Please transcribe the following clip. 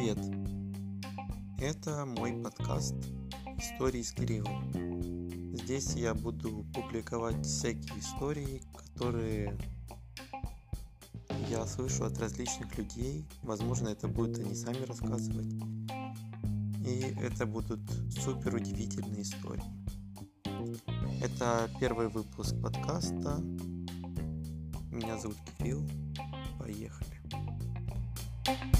Привет! Это мой подкаст «Истории с Кириллом». Здесь я буду публиковать всякие истории, которые я слышу от различных людей. Возможно, это будут они сами рассказывать. И это будут супер удивительные истории. Это первый выпуск подкаста. Меня зовут Кирилл. Поехали. thank you